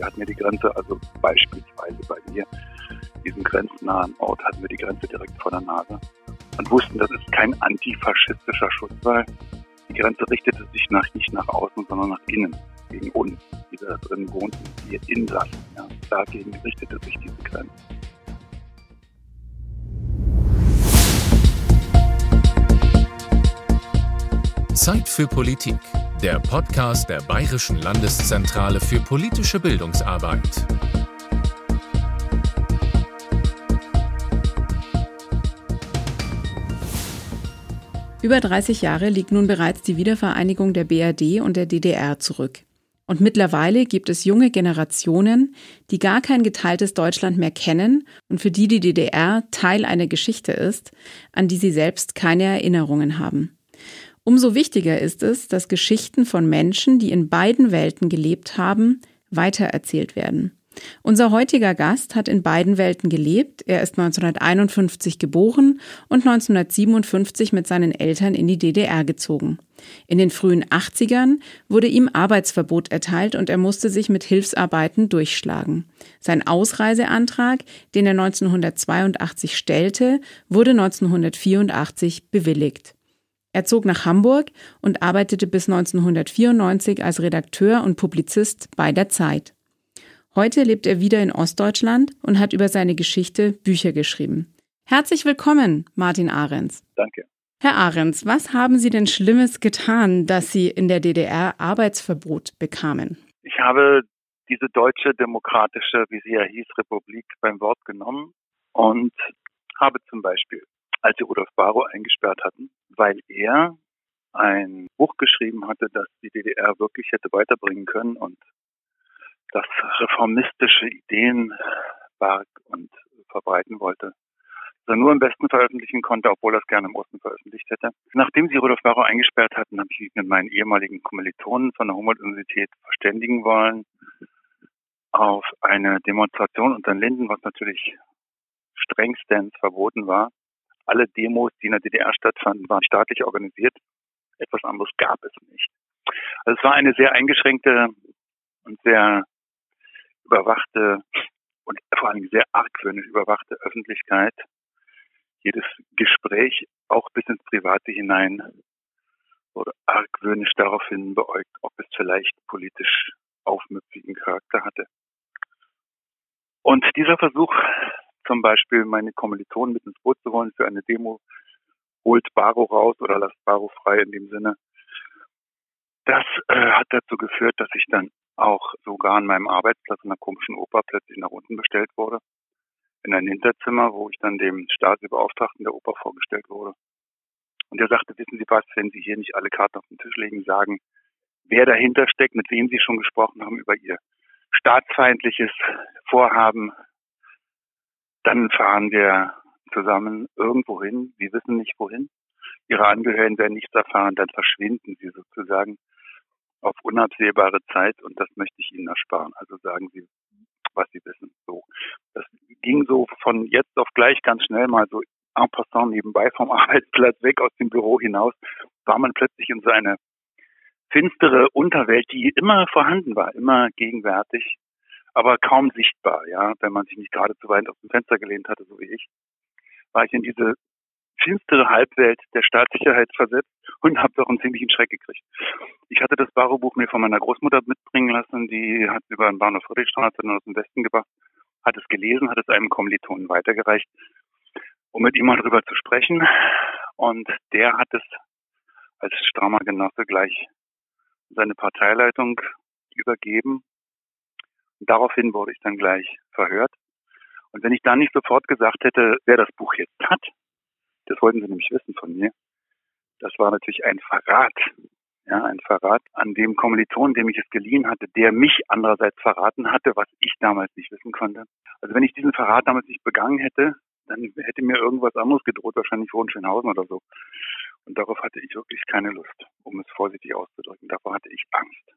Wir hatten ja die Grenze, also beispielsweise bei mir, diesem grenznahen Ort, hatten wir die Grenze direkt vor der Nase und wussten, das ist kein antifaschistischer Schutzwall. Die Grenze richtete sich nach, nicht nach außen, sondern nach innen, gegen uns, die da drin wohnten, die Insassen. Ja. Dagegen richtete sich diese Grenze. Zeit für Politik, der Podcast der Bayerischen Landeszentrale für politische Bildungsarbeit. Über 30 Jahre liegt nun bereits die Wiedervereinigung der BRD und der DDR zurück. Und mittlerweile gibt es junge Generationen, die gar kein geteiltes Deutschland mehr kennen und für die die DDR Teil einer Geschichte ist, an die sie selbst keine Erinnerungen haben. Umso wichtiger ist es, dass Geschichten von Menschen, die in beiden Welten gelebt haben, weitererzählt werden. Unser heutiger Gast hat in beiden Welten gelebt. Er ist 1951 geboren und 1957 mit seinen Eltern in die DDR gezogen. In den frühen 80ern wurde ihm Arbeitsverbot erteilt und er musste sich mit Hilfsarbeiten durchschlagen. Sein Ausreiseantrag, den er 1982 stellte, wurde 1984 bewilligt. Er zog nach Hamburg und arbeitete bis 1994 als Redakteur und Publizist bei der Zeit. Heute lebt er wieder in Ostdeutschland und hat über seine Geschichte Bücher geschrieben. Herzlich willkommen, Martin Ahrens. Danke. Herr Ahrens, was haben Sie denn Schlimmes getan, dass Sie in der DDR Arbeitsverbot bekamen? Ich habe diese deutsche demokratische, wie sie ja hieß, Republik beim Wort genommen und habe zum Beispiel als sie Rudolf Barrow eingesperrt hatten, weil er ein Buch geschrieben hatte, das die DDR wirklich hätte weiterbringen können und das reformistische Ideen barg und verbreiten wollte. Er nur im Westen veröffentlichen konnte, obwohl er es gerne im Osten veröffentlicht hätte. Nachdem sie Rudolf Barrow eingesperrt hatten, habe ich mich mit meinen ehemaligen Kommilitonen von der Humboldt-Universität verständigen wollen auf eine Demonstration unter den Linden, was natürlich strengstens verboten war. Alle Demos, die in der DDR stattfanden, waren staatlich organisiert. Etwas anderes gab es nicht. Also es war eine sehr eingeschränkte und sehr überwachte und vor allem sehr argwöhnisch überwachte Öffentlichkeit. Jedes Gespräch, auch bis ins Private hinein, wurde argwöhnisch daraufhin beäugt, ob es vielleicht politisch aufmüpfigen Charakter hatte. Und dieser Versuch, zum Beispiel meine Kommilitonen mit ins Boot zu wollen für eine Demo, holt Baro raus oder lasst Baro frei in dem Sinne. Das äh, hat dazu geführt, dass ich dann auch sogar an meinem Arbeitsplatz in einer komischen Oper plötzlich nach unten bestellt wurde. In ein Hinterzimmer, wo ich dann dem Stasi-Beauftragten der Oper vorgestellt wurde. Und er sagte, wissen Sie was, wenn Sie hier nicht alle Karten auf den Tisch legen, sagen, wer dahinter steckt, mit wem Sie schon gesprochen haben über Ihr staatsfeindliches Vorhaben, dann fahren wir zusammen irgendwo hin. Sie wissen nicht wohin. Ihre Angehörigen werden nichts erfahren, dann verschwinden sie sozusagen auf unabsehbare Zeit und das möchte ich Ihnen ersparen. Also sagen Sie, was Sie wissen. So. Das ging so von jetzt auf gleich ganz schnell mal so en passant nebenbei vom Arbeitsplatz weg aus dem Büro hinaus, war man plötzlich in so eine finstere Unterwelt, die immer vorhanden war, immer gegenwärtig aber kaum sichtbar, ja, wenn man sich nicht gerade zu weit aus dem Fenster gelehnt hatte, so wie ich, war ich in diese finstere Halbwelt der Staatssicherheit versetzt und habe doch einen ziemlichen Schreck gekriegt. Ich hatte das Barobuch mir von meiner Großmutter mitbringen lassen, die hat über den Bahnhof Friedrichstraße aus dem Westen gebracht, hat es gelesen, hat es einem Kommilitonen weitergereicht, um mit ihm mal drüber zu sprechen. Und der hat es als strammer Genosse gleich seine Parteileitung übergeben daraufhin wurde ich dann gleich verhört. Und wenn ich dann nicht sofort gesagt hätte, wer das Buch jetzt hat, das wollten sie nämlich wissen von mir, das war natürlich ein Verrat. Ja, ein Verrat an dem Kommiliton, dem ich es geliehen hatte, der mich andererseits verraten hatte, was ich damals nicht wissen konnte. Also wenn ich diesen Verrat damals nicht begangen hätte, dann hätte mir irgendwas anderes gedroht, wahrscheinlich Hohenschönhausen oder so. Und darauf hatte ich wirklich keine Lust, um es vorsichtig auszudrücken. Davor hatte ich Angst.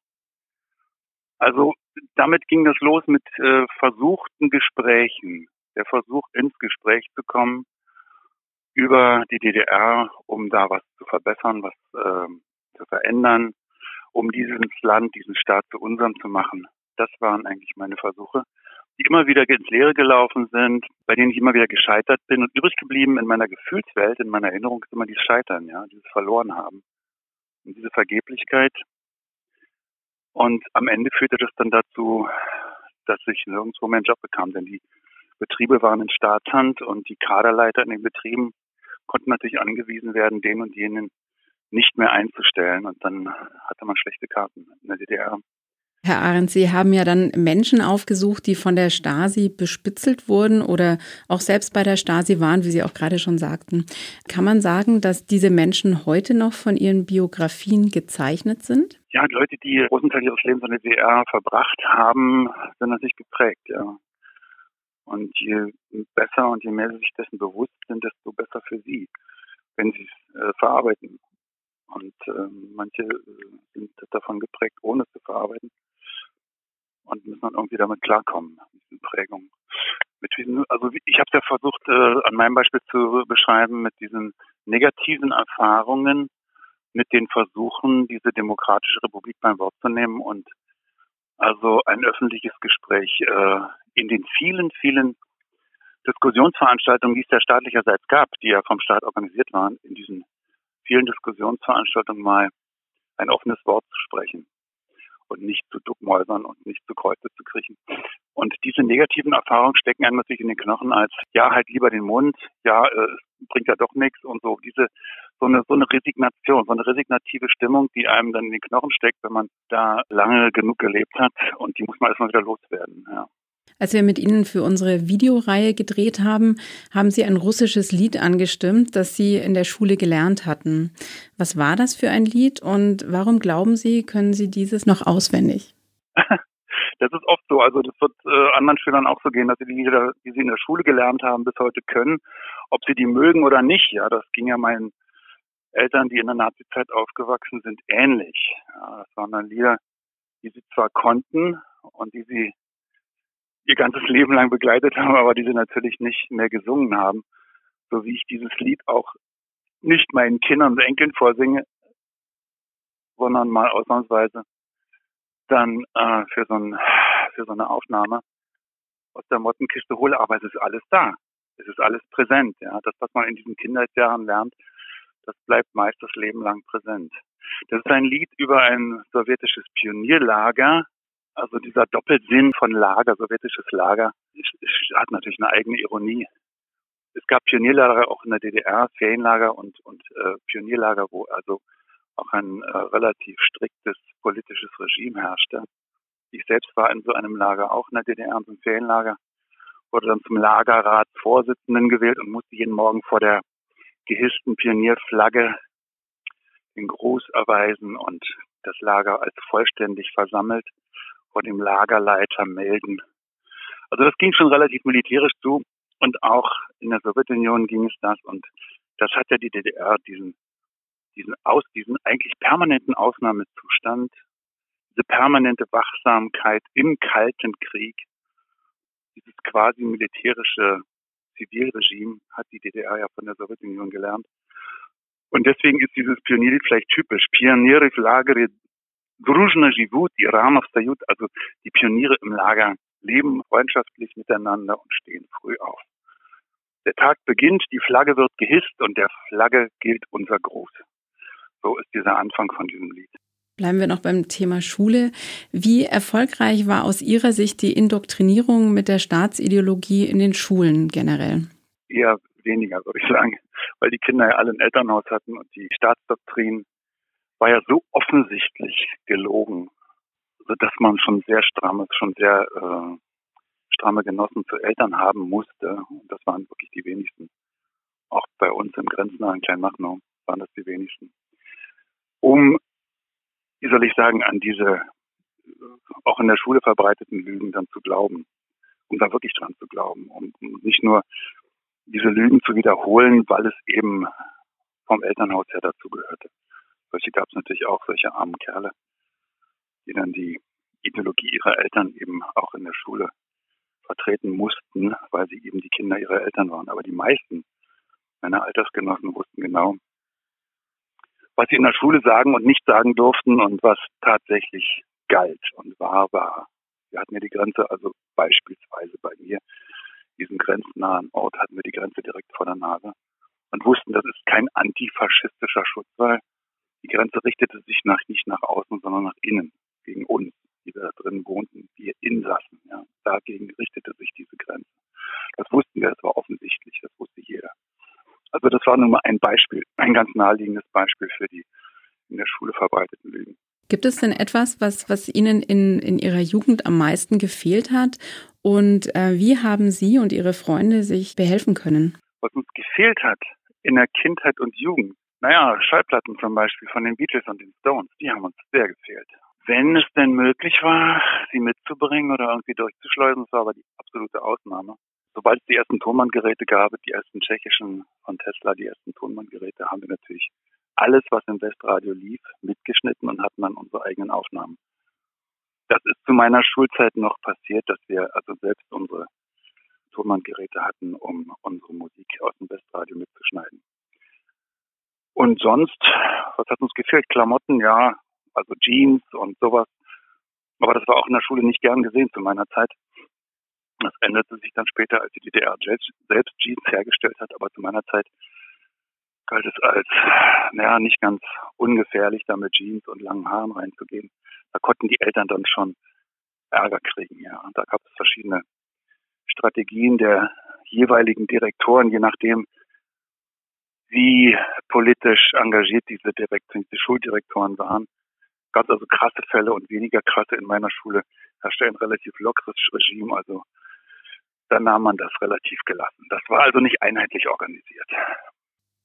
Also damit ging das los mit äh, versuchten Gesprächen. Der Versuch, ins Gespräch zu kommen über die DDR, um da was zu verbessern, was äh, zu verändern, um dieses Land, diesen Staat zu unserem zu machen. Das waren eigentlich meine Versuche, die immer wieder ins Leere gelaufen sind, bei denen ich immer wieder gescheitert bin und übrig geblieben in meiner Gefühlswelt, in meiner Erinnerung ist immer dieses Scheitern, ja, dieses Verloren haben und diese Vergeblichkeit. Und am Ende führte das dann dazu, dass ich nirgendwo meinen Job bekam, denn die Betriebe waren in Staatshand und die Kaderleiter in den Betrieben konnten natürlich angewiesen werden, den und jenen nicht mehr einzustellen. Und dann hatte man schlechte Karten in der DDR. Herr Arendt, Sie haben ja dann Menschen aufgesucht, die von der Stasi bespitzelt wurden oder auch selbst bei der Stasi waren, wie Sie auch gerade schon sagten. Kann man sagen, dass diese Menschen heute noch von ihren Biografien gezeichnet sind? Ja, Leute, die großen Teil ihres Lebens in der DDR verbracht haben, sind natürlich geprägt, ja. Und je besser und je mehr sie sich dessen bewusst sind, desto besser für sie, wenn sie es äh, verarbeiten. Und äh, manche sind davon geprägt, ohne es zu verarbeiten und müssen dann irgendwie damit klarkommen, mit diesen Prägungen. Mit diesen, also ich habe ja versucht, äh, an meinem Beispiel zu beschreiben, mit diesen negativen Erfahrungen, mit den Versuchen, diese demokratische Republik beim Wort zu nehmen und also ein öffentliches Gespräch äh, in den vielen, vielen Diskussionsveranstaltungen, die es ja staatlicherseits gab, die ja vom Staat organisiert waren, in diesen vielen Diskussionsveranstaltungen mal ein offenes Wort zu sprechen und nicht zu duckmäusern und nicht zu Kreuze zu kriechen. Und diese negativen Erfahrungen stecken einem natürlich in den Knochen als, ja, halt lieber den Mund, ja, äh, bringt ja doch nichts und so. Diese, so eine, so eine Resignation, so eine resignative Stimmung, die einem dann in den Knochen steckt, wenn man da lange genug gelebt hat und die muss man erstmal wieder loswerden, ja. Als wir mit Ihnen für unsere Videoreihe gedreht haben, haben Sie ein russisches Lied angestimmt, das Sie in der Schule gelernt hatten. Was war das für ein Lied und warum glauben Sie, können Sie dieses noch auswendig? Das ist oft so. Also das wird äh, anderen Schülern auch so gehen, dass sie die Lieder, die sie in der Schule gelernt haben, bis heute können, ob sie die mögen oder nicht. Ja, das ging ja meinen Eltern, die in der Nazizeit aufgewachsen sind, ähnlich. Ja, das waren dann Lieder, die sie zwar konnten und die sie ihr ganzes Leben lang begleitet haben, aber die sie natürlich nicht mehr gesungen haben. So wie ich dieses Lied auch nicht meinen Kindern und Enkeln vorsinge, sondern mal ausnahmsweise dann äh, für, so ein, für so eine Aufnahme aus der Mottenkiste hole. Aber es ist alles da. Es ist alles präsent. Ja, Das, was man in diesen Kindheitsjahren lernt, das bleibt meist das Leben lang präsent. Das ist ein Lied über ein sowjetisches Pionierlager also dieser Doppelsinn von Lager, sowjetisches Lager, hat natürlich eine eigene Ironie. Es gab Pionierlager auch in der DDR, Ferienlager und, und äh, Pionierlager, wo also auch ein äh, relativ striktes politisches Regime herrschte. Ich selbst war in so einem Lager auch in der DDR, in so einem Ferienlager, wurde dann zum Lagerratsvorsitzenden gewählt und musste jeden Morgen vor der gehissten Pionierflagge den Gruß erweisen und das Lager als vollständig versammelt vor dem Lagerleiter melden. Also das ging schon relativ militärisch zu und auch in der Sowjetunion ging es das und das hat ja die DDR diesen diesen aus diesen eigentlich permanenten Ausnahmezustand, diese permanente Wachsamkeit im Kalten Krieg, dieses quasi militärische Zivilregime hat die DDR ja von der Sowjetunion gelernt. Und deswegen ist dieses Pionierlied vielleicht typisch. Pioniere в лагере Дружно живут и рано встают, also die Pioniere im Lager leben freundschaftlich miteinander und stehen früh auf. Der Tag beginnt, die Flagge wird gehisst und der Flagge gilt unser Gruß. So ist dieser Anfang von diesem Lied. Bleiben wir noch beim Thema Schule. Wie erfolgreich war aus Ihrer Sicht die Indoktrinierung mit der Staatsideologie in den Schulen generell? Eher weniger, würde ich sagen, weil die Kinder ja alle ein Elternhaus hatten und die Staatsdoktrin war ja so offensichtlich gelogen, dass man schon sehr stramme, schon sehr äh, stramme Genossen zu Eltern haben musste. Und das waren wirklich die wenigsten. Auch bei uns im grenznahen Kleinmachnow waren das die wenigsten. Um, wie soll ich sagen, an diese auch in der Schule verbreiteten Lügen dann zu glauben, um da wirklich dran zu glauben, um, um nicht nur diese Lügen zu wiederholen, weil es eben vom Elternhaus her dazu gehörte. Solche gab es natürlich auch, solche armen Kerle, die dann die Ideologie ihrer Eltern eben auch in der Schule vertreten mussten, weil sie eben die Kinder ihrer Eltern waren. Aber die meisten meiner Altersgenossen wussten genau, was sie in der Schule sagen und nicht sagen durften und was tatsächlich galt und wahr war. Wir hatten ja die Grenze, also beispielsweise bei mir, diesen grenznahen Ort hatten wir die Grenze direkt vor der Nase und wussten, das ist kein antifaschistischer Schutz, weil die Grenze richtete sich nach, nicht nach außen, sondern nach innen, gegen uns, die da drin wohnten, wir Insassen. Ja. Dagegen richtete sich diese Grenze. Das wussten wir, das war offensichtlich, das wusste jeder. Also das war nur mal ein Beispiel, ein ganz naheliegendes Beispiel für die in der Schule verbreiteten Lügen. Gibt es denn etwas, was, was Ihnen in, in Ihrer Jugend am meisten gefehlt hat? Und äh, wie haben Sie und Ihre Freunde sich behelfen können? Was uns gefehlt hat in der Kindheit und Jugend, naja, Schallplatten zum Beispiel von den Beatles und den Stones, die haben uns sehr gefehlt. Wenn es denn möglich war, sie mitzubringen oder irgendwie durchzuschleusen, das war aber die absolute Ausnahme. Sobald es die ersten Tonbandgeräte gab, die ersten tschechischen von Tesla, die ersten Tonbandgeräte, haben wir natürlich alles, was im Westradio lief, mitgeschnitten und hatten dann unsere eigenen Aufnahmen. Das ist zu meiner Schulzeit noch passiert, dass wir also selbst unsere Tonbandgeräte hatten, um unsere Musik aus dem Westradio mitzuschneiden. Und sonst, was hat uns gefehlt? Klamotten, ja, also Jeans und sowas. Aber das war auch in der Schule nicht gern gesehen zu meiner Zeit. Das änderte sich dann später, als die DDR selbst Jeans hergestellt hat. Aber zu meiner Zeit galt es als, naja, nicht ganz ungefährlich, da mit Jeans und langen Haaren reinzugehen. Da konnten die Eltern dann schon Ärger kriegen, ja. Und da gab es verschiedene Strategien der jeweiligen Direktoren, je nachdem, wie politisch engagiert diese Direktoren, diese Schuldirektoren waren. Gab es also krasse Fälle und weniger krasse in meiner Schule. Herrschte ein relativ lockeres Regime, also da nahm man das relativ gelassen. Das war also nicht einheitlich organisiert.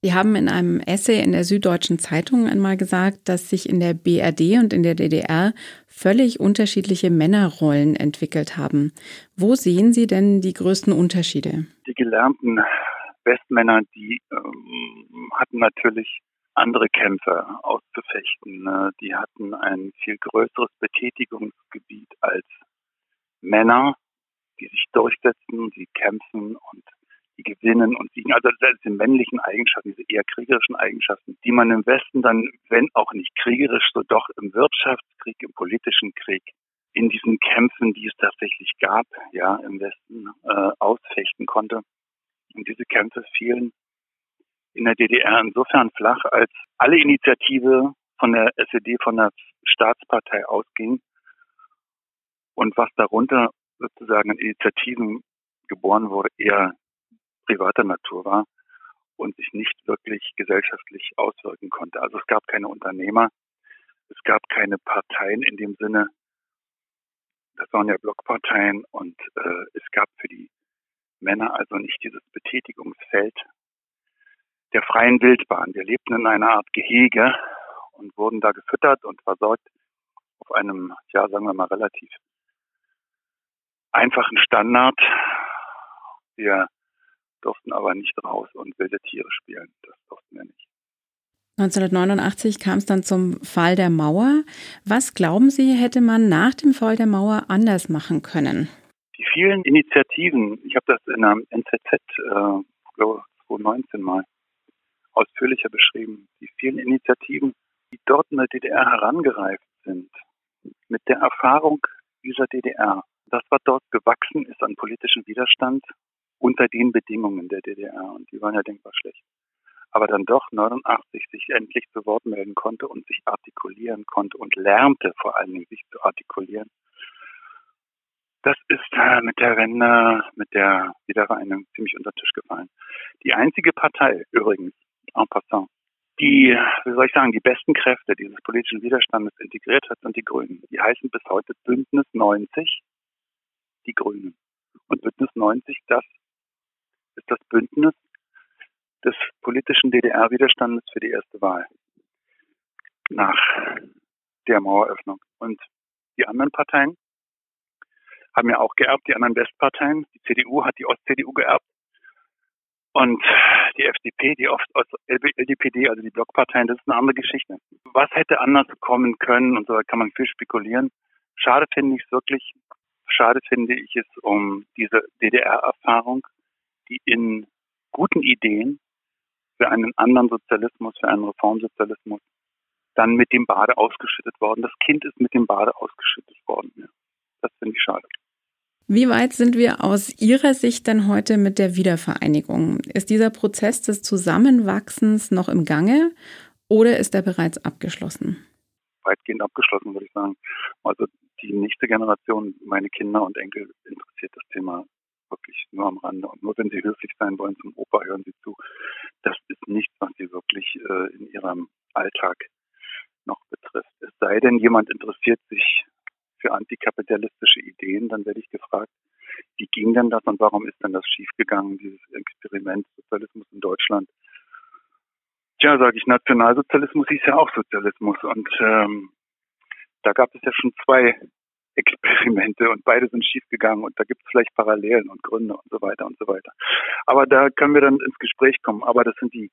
Sie haben in einem Essay in der Süddeutschen Zeitung einmal gesagt, dass sich in der BRD und in der DDR völlig unterschiedliche Männerrollen entwickelt haben. Wo sehen Sie denn die größten Unterschiede? Die gelernten Westmänner, die ähm, hatten natürlich andere Kämpfe auszufechten. Ne? Die hatten ein viel größeres Betätigungsgebiet als Männer, die sich durchsetzen, die kämpfen und die gewinnen und siegen. Also diese männlichen Eigenschaften, diese eher kriegerischen Eigenschaften, die man im Westen dann, wenn auch nicht kriegerisch, so doch im Wirtschaftskrieg, im politischen Krieg, in diesen Kämpfen, die es tatsächlich gab, ja, im Westen äh, ausfechten konnte. Und diese Kämpfe fielen in der DDR insofern flach, als alle Initiative von der SED, von der Staatspartei ausging und was darunter sozusagen an Initiativen geboren wurde, eher privater Natur war und sich nicht wirklich gesellschaftlich auswirken konnte. Also es gab keine Unternehmer, es gab keine Parteien in dem Sinne, das waren ja Blockparteien und äh, es gab für die Männer also nicht dieses Betätigungsfeld der freien Wildbahn. Wir lebten in einer Art Gehege und wurden da gefüttert und versorgt auf einem, ja, sagen wir mal, relativ einfachen Standard. Wir durften aber nicht raus und wilde Tiere spielen. Das durften wir nicht. 1989 kam es dann zum Fall der Mauer. Was glauben Sie, hätte man nach dem Fall der Mauer anders machen können? Die vielen Initiativen, ich habe das in einem NZZ, äh, glaube 2019 mal ausführlicher beschrieben, die vielen Initiativen, die dort in der DDR herangereift sind, mit der Erfahrung dieser DDR, das, was dort gewachsen ist an politischem Widerstand, unter den Bedingungen der DDR und die waren ja denkbar schlecht. Aber dann doch 89 sich endlich zu Wort melden konnte und sich artikulieren konnte und lernte vor allen Dingen sich zu artikulieren. Das ist äh, mit der Wende, mit der Wiedervereinigung ziemlich unter den Tisch gefallen. Die einzige Partei übrigens, en passant, die, wie soll ich sagen, die besten Kräfte dieses politischen Widerstandes integriert hat, sind die Grünen. Die heißen bis heute Bündnis 90, die Grünen. Und Bündnis 90, das ist das Bündnis des politischen DDR-Widerstandes für die erste Wahl nach der Maueröffnung. Und die anderen Parteien haben ja auch geerbt, die anderen Westparteien. Die CDU hat die Ost-CDU geerbt. Und die FDP, die oft aus LDPD, also die Blockparteien, das ist eine andere Geschichte. Was hätte anders kommen können und so kann man viel spekulieren. Schade finde ich es wirklich. Schade finde ich es um diese DDR-Erfahrung, die in guten Ideen für einen anderen Sozialismus, für einen Reformsozialismus, dann mit dem Bade ausgeschüttet worden. Das Kind ist mit dem Bade ausgeschüttet worden. Ja. Das finde ich schade. Wie weit sind wir aus Ihrer Sicht denn heute mit der Wiedervereinigung? Ist dieser Prozess des Zusammenwachsens noch im Gange oder ist er bereits abgeschlossen? Weitgehend abgeschlossen, würde ich sagen. Also die nächste Generation, meine Kinder und Enkel, interessiert das Thema wirklich nur am Rande. Und nur wenn sie höflich sein wollen zum Opa, hören sie zu. Das ist nichts, was sie wirklich äh, in ihrem Alltag noch betrifft. Es sei denn, jemand interessiert sich für antikapitalistische Ideen, dann werde ich gefragt, wie ging denn das und warum ist denn das schiefgegangen, dieses Experiment Sozialismus in Deutschland? Tja, sage ich, Nationalsozialismus ist ja auch Sozialismus und ähm, da gab es ja schon zwei Experimente und beide sind schiefgegangen und da gibt es vielleicht Parallelen und Gründe und so weiter und so weiter. Aber da können wir dann ins Gespräch kommen. Aber das sind die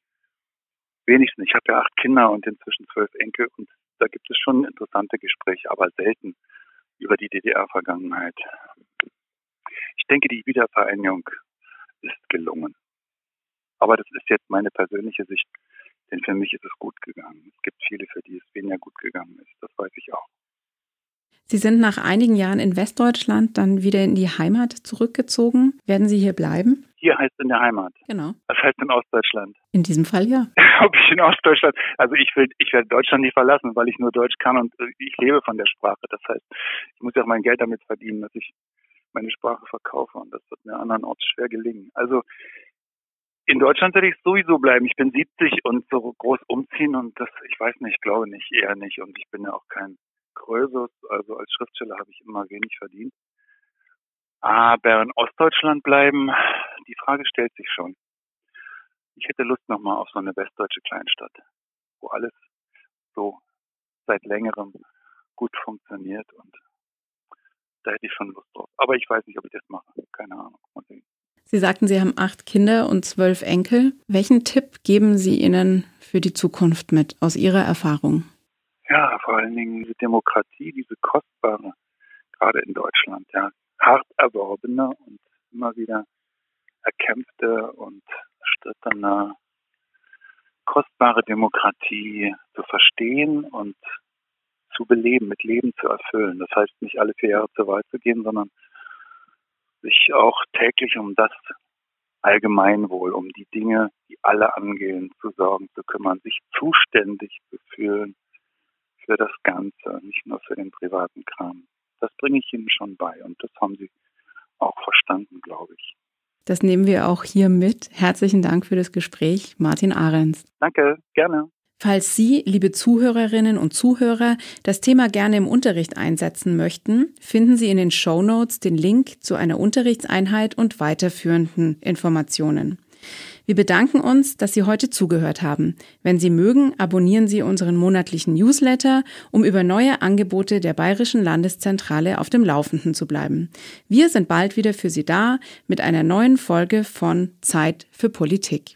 wenigsten. Ich habe ja acht Kinder und inzwischen zwölf Enkel und da gibt es schon interessante Gespräche, aber selten über die DDR-Vergangenheit. Ich denke, die Wiedervereinigung ist gelungen. Aber das ist jetzt meine persönliche Sicht, denn für mich ist es gut gegangen. Es gibt viele, für die es weniger gut gegangen ist. Das weiß ich auch. Sie sind nach einigen Jahren in Westdeutschland dann wieder in die Heimat zurückgezogen. Werden Sie hier bleiben? Hier heißt in der Heimat. Genau. Das heißt in Ostdeutschland. In diesem Fall ja. Ob ich in Ostdeutschland, also ich will, ich werde Deutschland nie verlassen, weil ich nur Deutsch kann und äh, ich lebe von der Sprache. Das heißt, ich muss ja auch mein Geld damit verdienen, dass ich meine Sprache verkaufe und das wird mir andernorts schwer gelingen. Also in Deutschland werde ich sowieso bleiben. Ich bin 70 und so groß umziehen und das, ich weiß nicht, ich glaube nicht, eher nicht. Und ich bin ja auch kein Krösus, also als Schriftsteller habe ich immer wenig verdient. Aber in Ostdeutschland bleiben, die Frage stellt sich schon. Ich hätte Lust nochmal auf so eine westdeutsche Kleinstadt, wo alles so seit längerem gut funktioniert und da hätte ich schon Lust drauf. Aber ich weiß nicht, ob ich das mache. Keine Ahnung. Sie sagten, Sie haben acht Kinder und zwölf Enkel. Welchen Tipp geben Sie ihnen für die Zukunft mit aus Ihrer Erfahrung? Ja, vor allen Dingen diese Demokratie, diese kostbare, gerade in Deutschland, ja, hart erworbene und immer wieder erkämpfte und erstrittene kostbare Demokratie zu verstehen und zu beleben, mit Leben zu erfüllen. Das heißt nicht alle vier Jahre zur Wahl zu gehen, sondern sich auch täglich um das Allgemeinwohl, um die Dinge, die alle angehen, zu sorgen, zu kümmern, sich zuständig zu fühlen für das Ganze, nicht nur für den privaten Kram. Das bringe ich Ihnen schon bei und das haben Sie auch verstanden, glaube ich. Das nehmen wir auch hier mit. Herzlichen Dank für das Gespräch, Martin Ahrens. Danke, gerne. Falls Sie, liebe Zuhörerinnen und Zuhörer, das Thema gerne im Unterricht einsetzen möchten, finden Sie in den Show Notes den Link zu einer Unterrichtseinheit und weiterführenden Informationen. Wir bedanken uns, dass Sie heute zugehört haben. Wenn Sie mögen, abonnieren Sie unseren monatlichen Newsletter, um über neue Angebote der Bayerischen Landeszentrale auf dem Laufenden zu bleiben. Wir sind bald wieder für Sie da mit einer neuen Folge von Zeit für Politik.